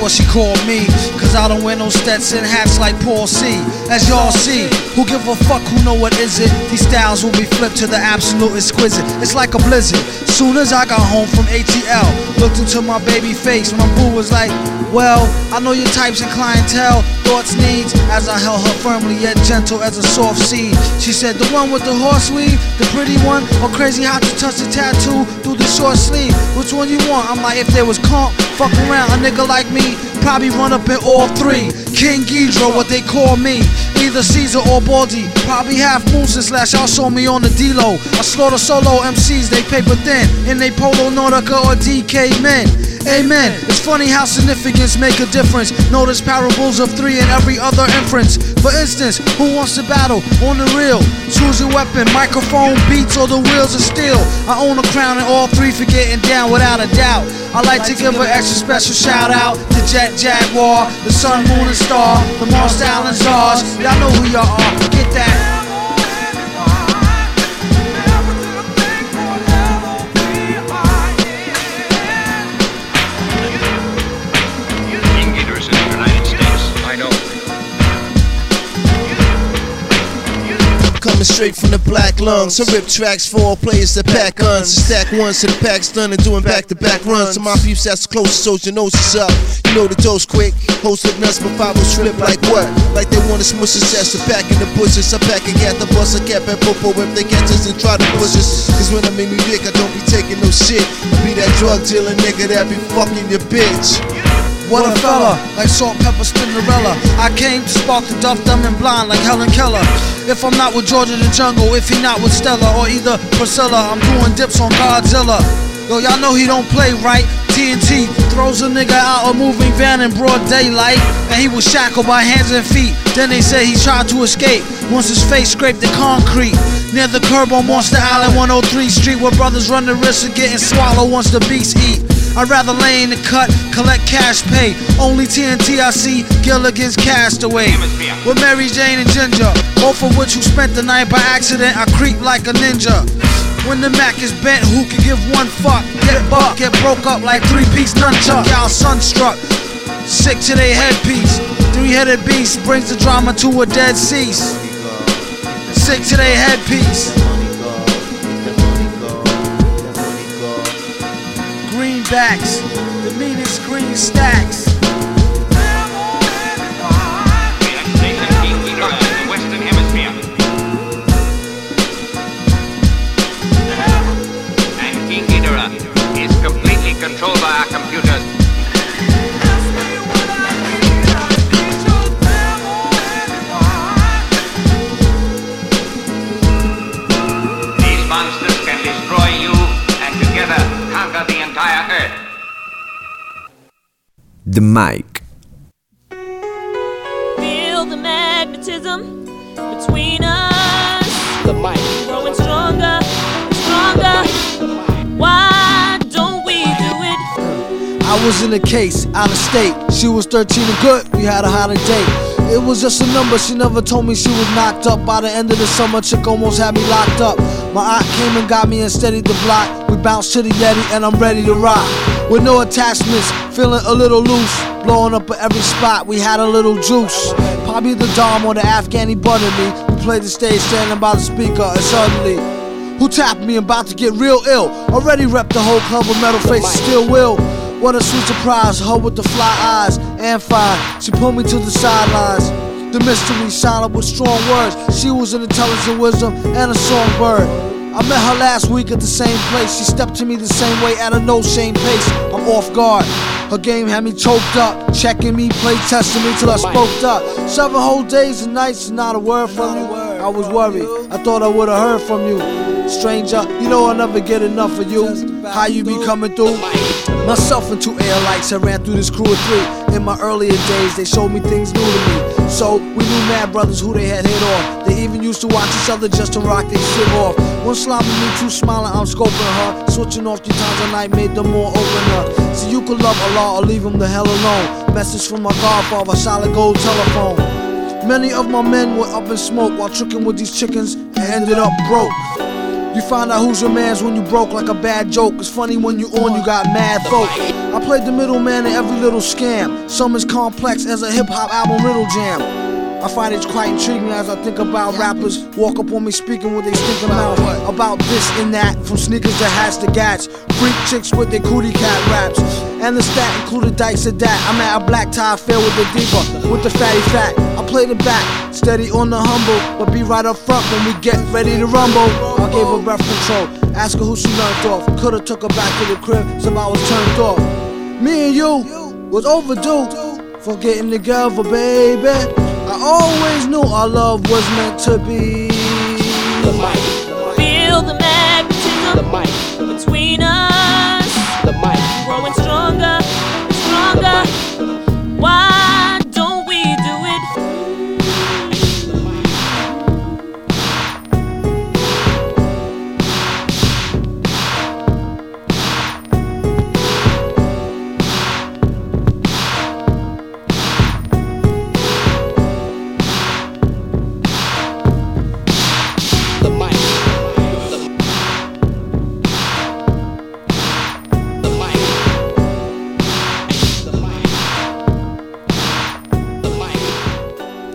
What she called me. Cause I don't wear no Stetson hats like Paul C. As y'all see, who give a fuck who know what is it? These styles will be flipped to the absolute exquisite. It's like a blizzard. Soon as I got home from ATL, looked into my baby face. My boo was like, Well, I know your types and clientele, thoughts, needs. As I held her firmly yet gentle as a soft seed. She said, The one with the horse sleeve, the pretty one, or crazy hot to touch the tattoo through the short sleeve. Which one you want? I'm like, if there was comp, fuck around, a nigga like me probably run up in all three. King Geedorah, what they call me. Either Caesar or Baldy. Probably half Moose slash y'all saw me on the D-Lo. I slaughter solo MCs, they paper thin. In they Polo Nautica or DK men. Amen. It's funny how significance make a difference. Notice parables of three and every other inference. For instance, who wants to battle on the real? Choose your weapon, microphone, beats, or the wheels of steel. I own a crown and all three for getting down without a doubt. I like to give an extra special shout out to Jet Jaguar, the Sun, Moon, and Star, the Mars, and Stars. Y'all know who y'all are. Get that. Coming straight from the black lungs. I rip tracks for all players that pack guns. Stack ones to the pack's done and doing back to back runs. To my peeps, that's the closest, so your nose is up. You know the dose quick. Host look nuts, but five slip like what? Like they want to smush us ass to back in the bushes. I pack and get the bus, I cap at popo if they catch us and try to push us. Cause when I'm in New York, I don't be taking no shit. Be that drug dealer nigga that be fucking your bitch. What a fella, like salt, pepper, Cinderella. I came to spark the duff, dumb and blind like Helen Keller. If I'm not with George of the Jungle, if he not with Stella or either Priscilla, I'm doing dips on Godzilla. Yo, y'all know he don't play right. TNT throws a nigga out a moving van in broad daylight, and he was shackled by hands and feet. Then they say he tried to escape once his face scraped the concrete near the curb on Monster Island, 103 Street, where brothers run the risk of getting swallowed once the beasts eat. I'd rather lay in the cut, collect cash pay. Only TNT I see, Gilligan's Castaway. With Mary Jane and Ginger, both of which who spent the night by accident. I creep like a ninja. When the Mac is bent, who can give one fuck? Get buck, get broke up like three piece nunchuck. Y'all sunstruck, sick to their headpiece. Three headed beast brings the drama to a dead cease. Sick to their headpiece. Greenbacks, the meanest green stacks. The Mic. Feel the magnetism between us. The mic. Growing stronger, stronger. Why don't we do it? I was in a case, out of state. She was 13 and good, we had a holiday. It was just a number, she never told me she was knocked up. By the end of the summer, chick almost had me locked up. My aunt came and got me and steadied the block. We bounced to the Yeti and I'm ready to rock. With no attachments, feeling a little loose. Blowing up at every spot, we had a little juice. Probably the Dom or the Afghani buttered me. We played the stage standing by the speaker and suddenly who tapped me about to get real ill. Already repped the whole club with metal faces, still will. What a sweet surprise, her with the fly eyes and fine. She pulled me to the sidelines. The mystery silent with strong words. She was an intelligent wisdom and a songbird. I met her last week at the same place. She stepped to me the same way at a no shame pace. I'm off guard. Her game had me choked up, checking me, play testing me till I spoke up. Seven whole days and nights, and not a word from you. I was worried. I thought I would've heard from you. Stranger, you know I'll never get enough of you. How you be coming through? Myself and two air lights, I ran through this crew of three. In my earlier days, they showed me things new to me. So we knew mad brothers who they had hit off. They even used to watch each other just to rock their shit off. One slopping me, two smiling, I'm scoping her. Switching off three times a night made them more open up. So you could love Allah or leave him the hell alone. Message from my godfather, solid gold telephone. Many of my men were up in smoke while tricking with these chickens and ended up broke. You find out who's your man's when you broke like a bad joke. It's funny when you on, you got mad folk. I played the middleman in every little scam. Some as complex as a hip hop album riddle jam. I find it quite intriguing as I think about rappers walk up on me speaking what they stinking mouth about this and that, from sneakers to hats to gats, freak chicks with their cootie cat raps, and the stat included dikes at that. I'm at a black tie fair with the diva, with the fatty fat. I play the back, steady on the humble, but be right up front when we get ready to rumble. I gave her breath control, ask her who she learned off. Coulda took her back to the crib, some I was turned off. Me and you was overdue for getting together, baby. I always knew our love was meant to be.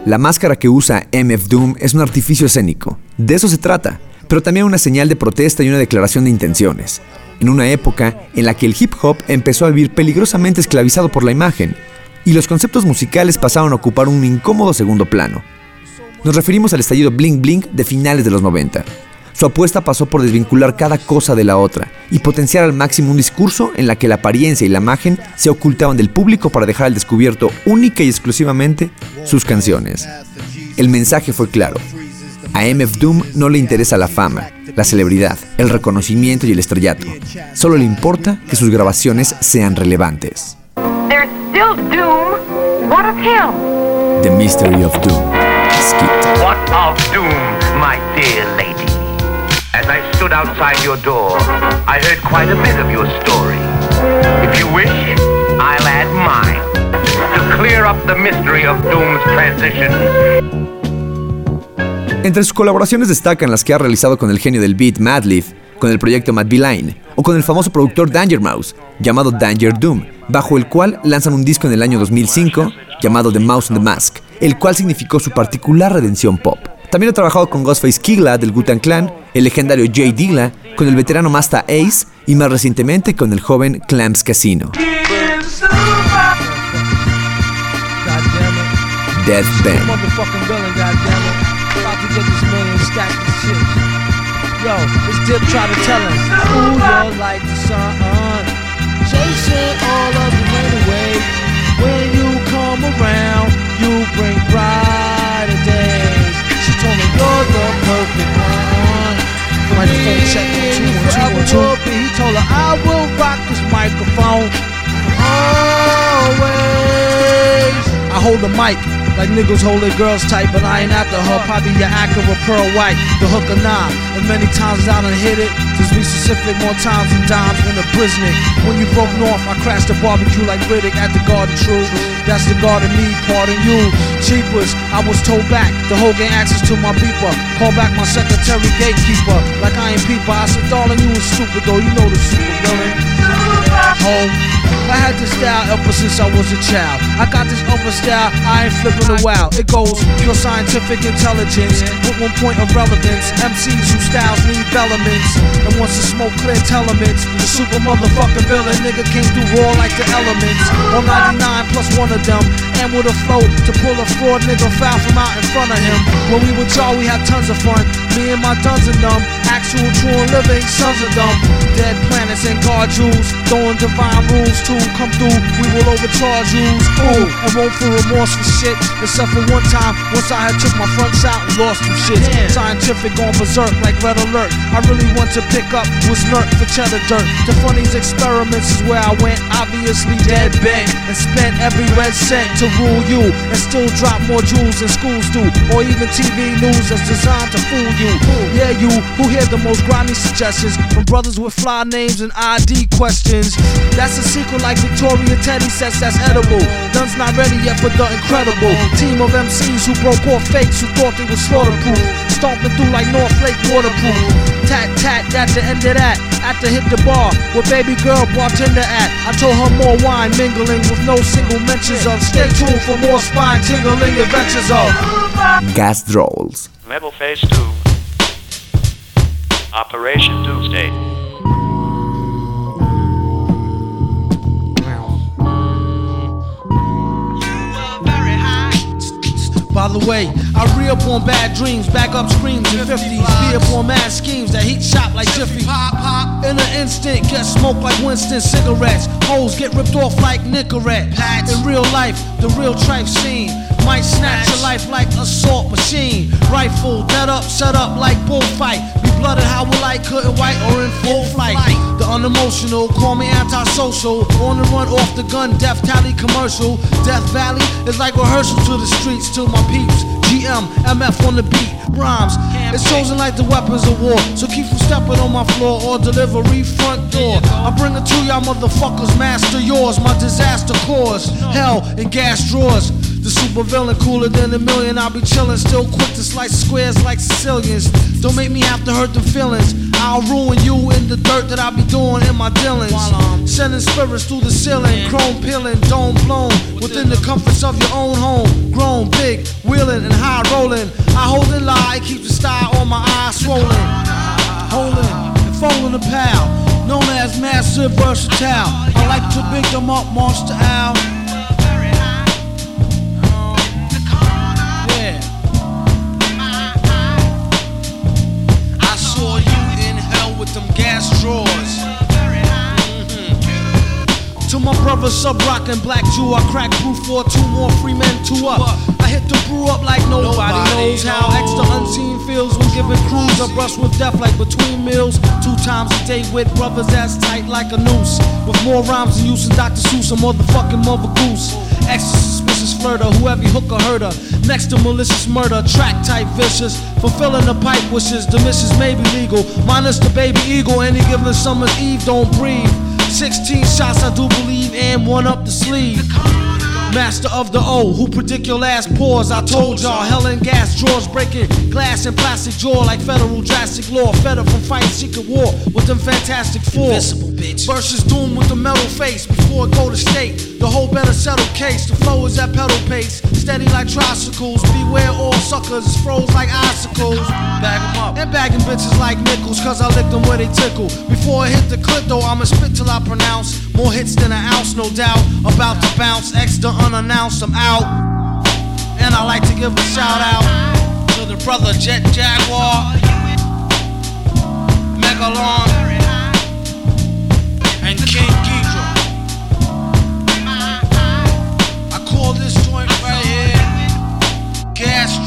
La máscara que usa MF Doom es un artificio escénico. De eso se trata, pero también una señal de protesta y una declaración de intenciones. En una época en la que el hip hop empezó a vivir peligrosamente esclavizado por la imagen, y los conceptos musicales pasaron a ocupar un incómodo segundo plano. Nos referimos al estallido Blink Blink de finales de los 90. Su apuesta pasó por desvincular cada cosa de la otra y potenciar al máximo un discurso en la que la apariencia y la imagen se ocultaban del público para dejar al descubierto única y exclusivamente sus canciones. El mensaje fue claro. A MF Doom no le interesa la fama, la celebridad, el reconocimiento y el estrellato. Solo le importa que sus grabaciones sean relevantes. The Mystery of Doom. Skit. What of doom, my dear lady? Outside your door, I heard quite a bit of your story. If you wish, I'll add mine to clear up the mystery of Doom's transition. Entre sus colaboraciones destacan las que ha realizado con el genio del beat Madlib, con el proyecto Mad Line o con el famoso productor Danger Mouse, llamado Danger Doom, bajo el cual lanzan un disco en el año 2005 llamado The Mouse and the Mask, el cual significó su particular redención pop. También ha trabajado con Ghostface Killah del Wu-Tang Clan, el legendario J Dilla, con el veterano Masta Ace y más recientemente con el joven Clams Casino. Dead Bent. Motherfucking villain, goddammit. About to get this million stacked of chips. Yo, this dip try to tell us. Ooh, you're like the sun. Chasing all of the rain away. When you come around, you bring brighter Microphone check two. He told her I will rock this microphone. Always. I hold the mic like niggas hold their girls tight, but I ain't after her. Probably your Acura Pearl White, the hook or nine. And many times I done hit it. Just be specific, more times than dimes in the Brisnick. When you broke north, I crashed the barbecue like Riddick at the Garden True. That's the garden me, pardon you. Cheapers, I was told back. The whole gang access to my beeper. Call back my secretary gatekeeper. Like I ain't peeper. I said, darling, you was stupid though. You know the super villain. I had this style ever since I was a child. I got this other style, I ain't flipping a wow. It goes pure scientific intelligence with one point of relevance. MCs who styles need elements. And once the smoke clear elements, the super motherfucking villain nigga came through raw like the elements. On 99 plus one of them, and with a flow to pull a fraud nigga foul from out in front of him. When we with y'all, we had tons of fun. Me and my duns and them, actual true and living sons of them. Dead planets and guard jewels, throwing divine rules to come through. We will overcharge you. Ooh, and won't feel remorse for shit. Except for one time, once I had took my fronts out and lost some shit. Scientific on berserk like red alert. I really want to pick up was nerd for cheddar dirt. The funniest experiments is where I went, obviously dead bent, and spent every red cent to rule you, and still drop more jewels than schools do, or even TV news that's designed to fool you. Yeah, you who hear the most grimy suggestions from brothers with fly names and ID questions. That's a sequel like Victoria Teddy says that's edible. Dune's not ready yet for the incredible team of MCs who broke off fakes who thought they were slaughterproof. Stomping through like North Lake waterproof. Tat tat at the end of that. After hit the bar where baby girl bartender at. I told her more wine mingling with no single mentions of. Stay tuned for more spine tingling adventures of. Gas Rolls. Metal Face 2. Operation Doomsday. By the way, I re up on bad dreams, back up screams in 50s, be up on mad schemes that heat shop like Jiffy. In an instant, get smoked like Winston cigarettes. Hoes get ripped off like Nicorette. In real life, the real trife scene. Might snatch your life like assault machine. Rifle, dead up, set up like bullfight. Be blooded how we like, couldn't white or in full flight. The unemotional, call me antisocial. On the run off the gun, death tally commercial. Death Valley is like rehearsal to the streets to my peeps. GM, MF on the beat, rhymes. It's chosen like the weapons of war. So keep from stepping on my floor or delivery front door. I bring it to y'all motherfuckers, master yours. My disaster cause hell in gas drawers. The super villain cooler than a million. I'll be chillin', still quick to slice squares like Sicilians. Don't make me have to hurt the feelings. I'll ruin you in the dirt that I be doing in my dealings. Sending spirits through the ceiling, chrome peeling, dome blown within the comforts of your own home. Grown, big, wheeling and high rolling. I hold and lie, keep the style on my eyes swollen. Holding and folding the pal, known as massive versatile. I like to big them up, monster owl. My brother sub rockin' black Jew, I crack brew for two more free men, two up. I hit the brew up like nobody, Nobody knows how. knows. Extra unseen feels when giving crews a brush with death like between meals. Two times a day with brothers that's tight like a noose. With more rhymes than use than Dr. Seuss, a motherfucking mother goose. Extra suspicious flirter, whoever hook or herder. Next to malicious murder, track type vicious. Fulfilling the pipe wishes, the missions may be legal. Minus the baby eagle, any given summer's eve, don't breathe. 16 shots, I do believe, and one up the sleeve. Master of the O, who predict your last pause. I told y'all, hell and gas drawers breaking glass and plastic jaw like federal drastic law. Fed up from fighting secret war with them fantastic four. Versus doom with the metal face before it go to state. The whole better settle case. The flow is at pedal pace, steady like tricycles. Beware all suckers, froze like icicles. Bag 'em up and bagging bitches like nickels, cause I lick them where they tickle. Before I hit the clip though, I'ma spit till I pronounce more hits than an ounce, no doubt. About to bounce, extra unannounced, I'm out. And I like to give a shout out to the brother Jet Jaguar, Megalon, and King Geedorah. I call this joint right here Gas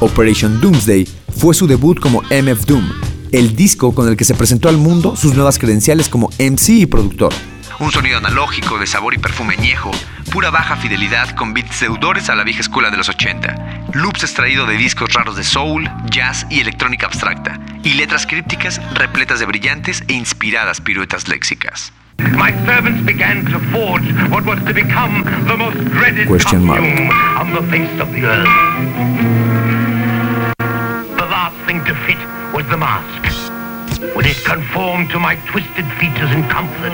Operation Doomsday fue su debut como MF Doom, el disco con el que se presentó al mundo sus nuevas credenciales como MC y productor. Un sonido analógico de sabor y perfume añejo, pura baja fidelidad con beats deudores a la vieja escuela de los 80, loops extraído de discos raros de soul, jazz y electrónica abstracta, y letras crípticas repletas de brillantes e inspiradas piruetas léxicas. My servants began to forge what was to become the most dreaded Question mark. costume on the face of the earth. Was the mask. Would it conform to my twisted features in comfort?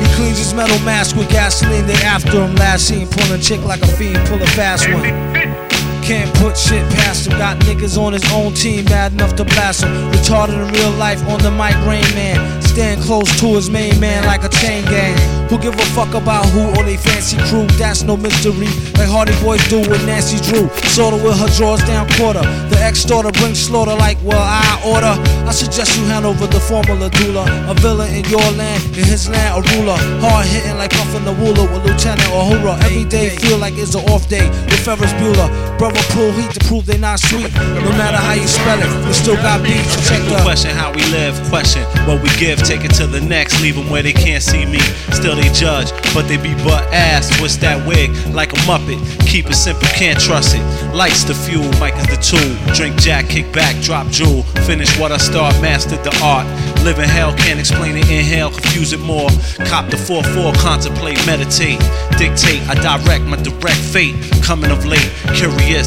He cleans his metal mask with gasoline, they after him. Last seen pulling chick like a fiend, pull a fast one. Can't put shit past him. Got niggas on his own team, mad enough to blast him. Retarded in real life on the mic, Rain Man. Stand close to his main man like a chain gang. Who give a fuck about who or they fancy crew? That's no mystery. Like Hardy Boys do with Nancy Drew. Sorta with her drawers down quarter. The ex daughter brings slaughter like, well, I order. I suggest you hand over the formula doula. A villain in your land, in his land, a ruler. Hard hitting like puffin' the ruler with Lieutenant Uhura. Every day feel like it's an off day with Ferris Bueller. Brother pull heat to prove they not sweet. No matter how you spell it, we still got beats. Check People the question how we live, question what we give, take it to the next, leave them where they can't see me. Still they judge, but they be butt ass. What's that wig? Like a muppet. Keep it simple, can't trust it. Lights the fuel, mic is the tool. Drink jack, kick back, drop jewel. Finish what I start, mastered the art. Live in hell, can't explain it, inhale, confuse it more. Cop the 4-4, contemplate, meditate. Dictate, I direct my direct fate. Coming of late, curious.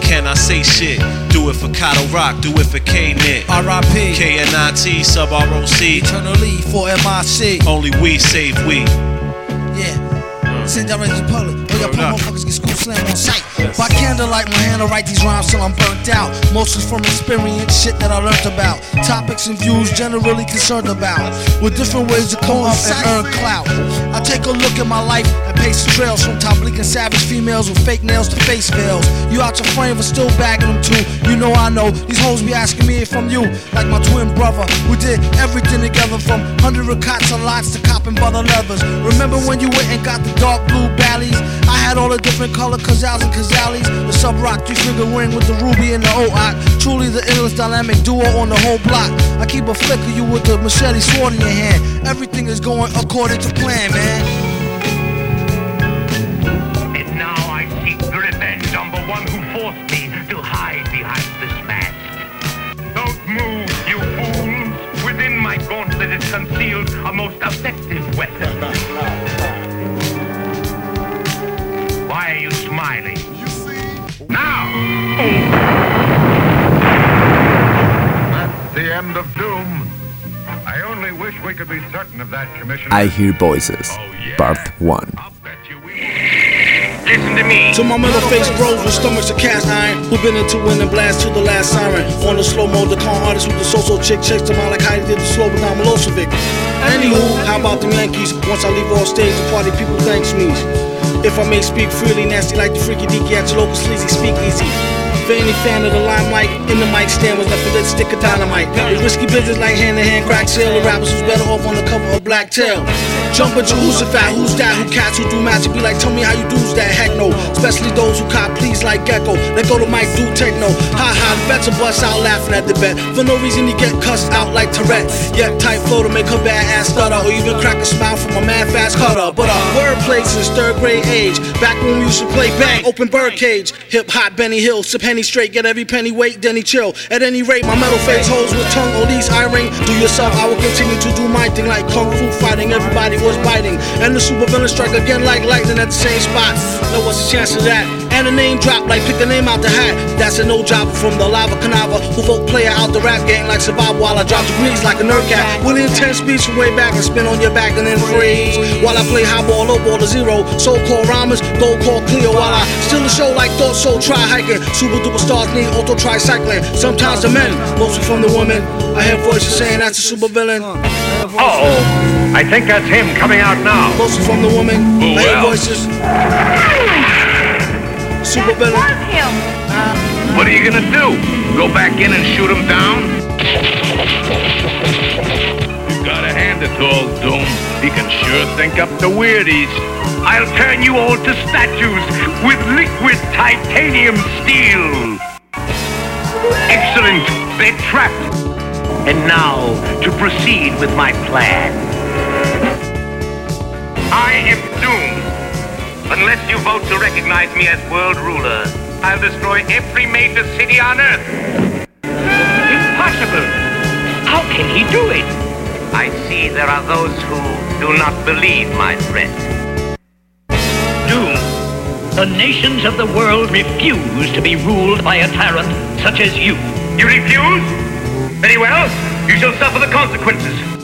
Can I say shit? Do it for Kato Rock, do it for K-Nit. R.I.P. K-N-I-T, sub R-O-C. Eternally for M.I.C. Only we save we. Yeah. Send direct to the public. Or your poor motherfuckers get school slam on sight. By candlelight, my hand to write these rhymes till I'm burnt out. Mostly from experience, shit that I learned about. Topics and views generally concerned about. With different ways to come up and earn clout. I take a look at my life and pace the trails from top leaking savage females with fake nails to face veils. You out your frame, but still bagging them too. You know I know these hoes be asking me if I'm you, like my twin brother. We did everything together from hundred cots of lots to copping butter leathers. Remember when you went and got the dark blue ballies? I had all the different color Kazals and Kazalis. The sub rock three finger ring with the ruby and the OOT. Truly the illest dynamic duo on the whole block. I keep a flick of you with the machete sword in your hand. Everything is going according to plan, man. Concealed a most effective weapon. Why are you smiling? You see? Now! The end of doom. I only wish we could be certain of that, Commissioner. I Hear Voices, oh, Part 1. Listen to me. To my metal face bros with stomachs of cast iron. Who been into win and blast to the last siren. On the slow mode, the con artist with the so-so chick Checks them out like Heidi did the slow but down Milosevic Anywho, how about the Yankees? Once I leave off stage, the party people thanks me. If I may speak freely, nasty like the freaky deaky at your local sleazy speakeasy for any fan of the limelight, in the mic stand was nothing but stick of dynamite. It's risky business like hand to hand crack sale. The rappers who's better off on the cover of Black Tail. Jump at Jehoshaphat, who's that? Who cats who do magic? Be like, tell me how you do's that? Heck no. Especially those who cop please like Gecko. Let go to Mike, do techno. Ha ha, the vets will bust out laughing at the bet. For no reason, you get cussed out like Tourette. Yet tight flow to make her bad ass stutter. Or even crack a smile from a mad fast cutter. But uh, wordplay since third grade age. Back when we used to play bang, open birdcage. Hip hop, Benny Hill, sip straight, get every penny weight, then he chill. At any rate, my metal face holds with tongue, all these eye ring. Do yourself, I will continue to do my thing like kung fu fighting. Everybody was biting. And the super villain strike again like lightning at the same spot. Now what's the chance of that? And a name drop like pick a name out the hat. That's a no job from the lava canava who vote player out the rap game like survival while I drop degrees like a nerd cat. With intense speech from way back and spin on your back and then freeze. While I play high ball, low ball to zero. So called rhymers, go call clear while I still a show like thought so try hiking. Super duper stars need auto tricycling. Sometimes the men, mostly from the women. I hear voices saying that's a super villain. Oh, I think that's him coming out now. Mostly from the woman. I hear well. voices. Super villain. What are you gonna do? Go back in and shoot him down? You gotta hand it to old Doom. He can sure think up the weirdies. I'll turn you all to statues with liquid titanium steel. Excellent. They're trapped. And now to proceed with my plan. I am doomed. Unless you vote to recognize me as world ruler, I'll destroy every major city on Earth. Impossible. How can he do it? I see there are those who do not believe my threat. Doom. The nations of the world refuse to be ruled by a tyrant such as you. You refuse? Very well. You shall suffer the consequences.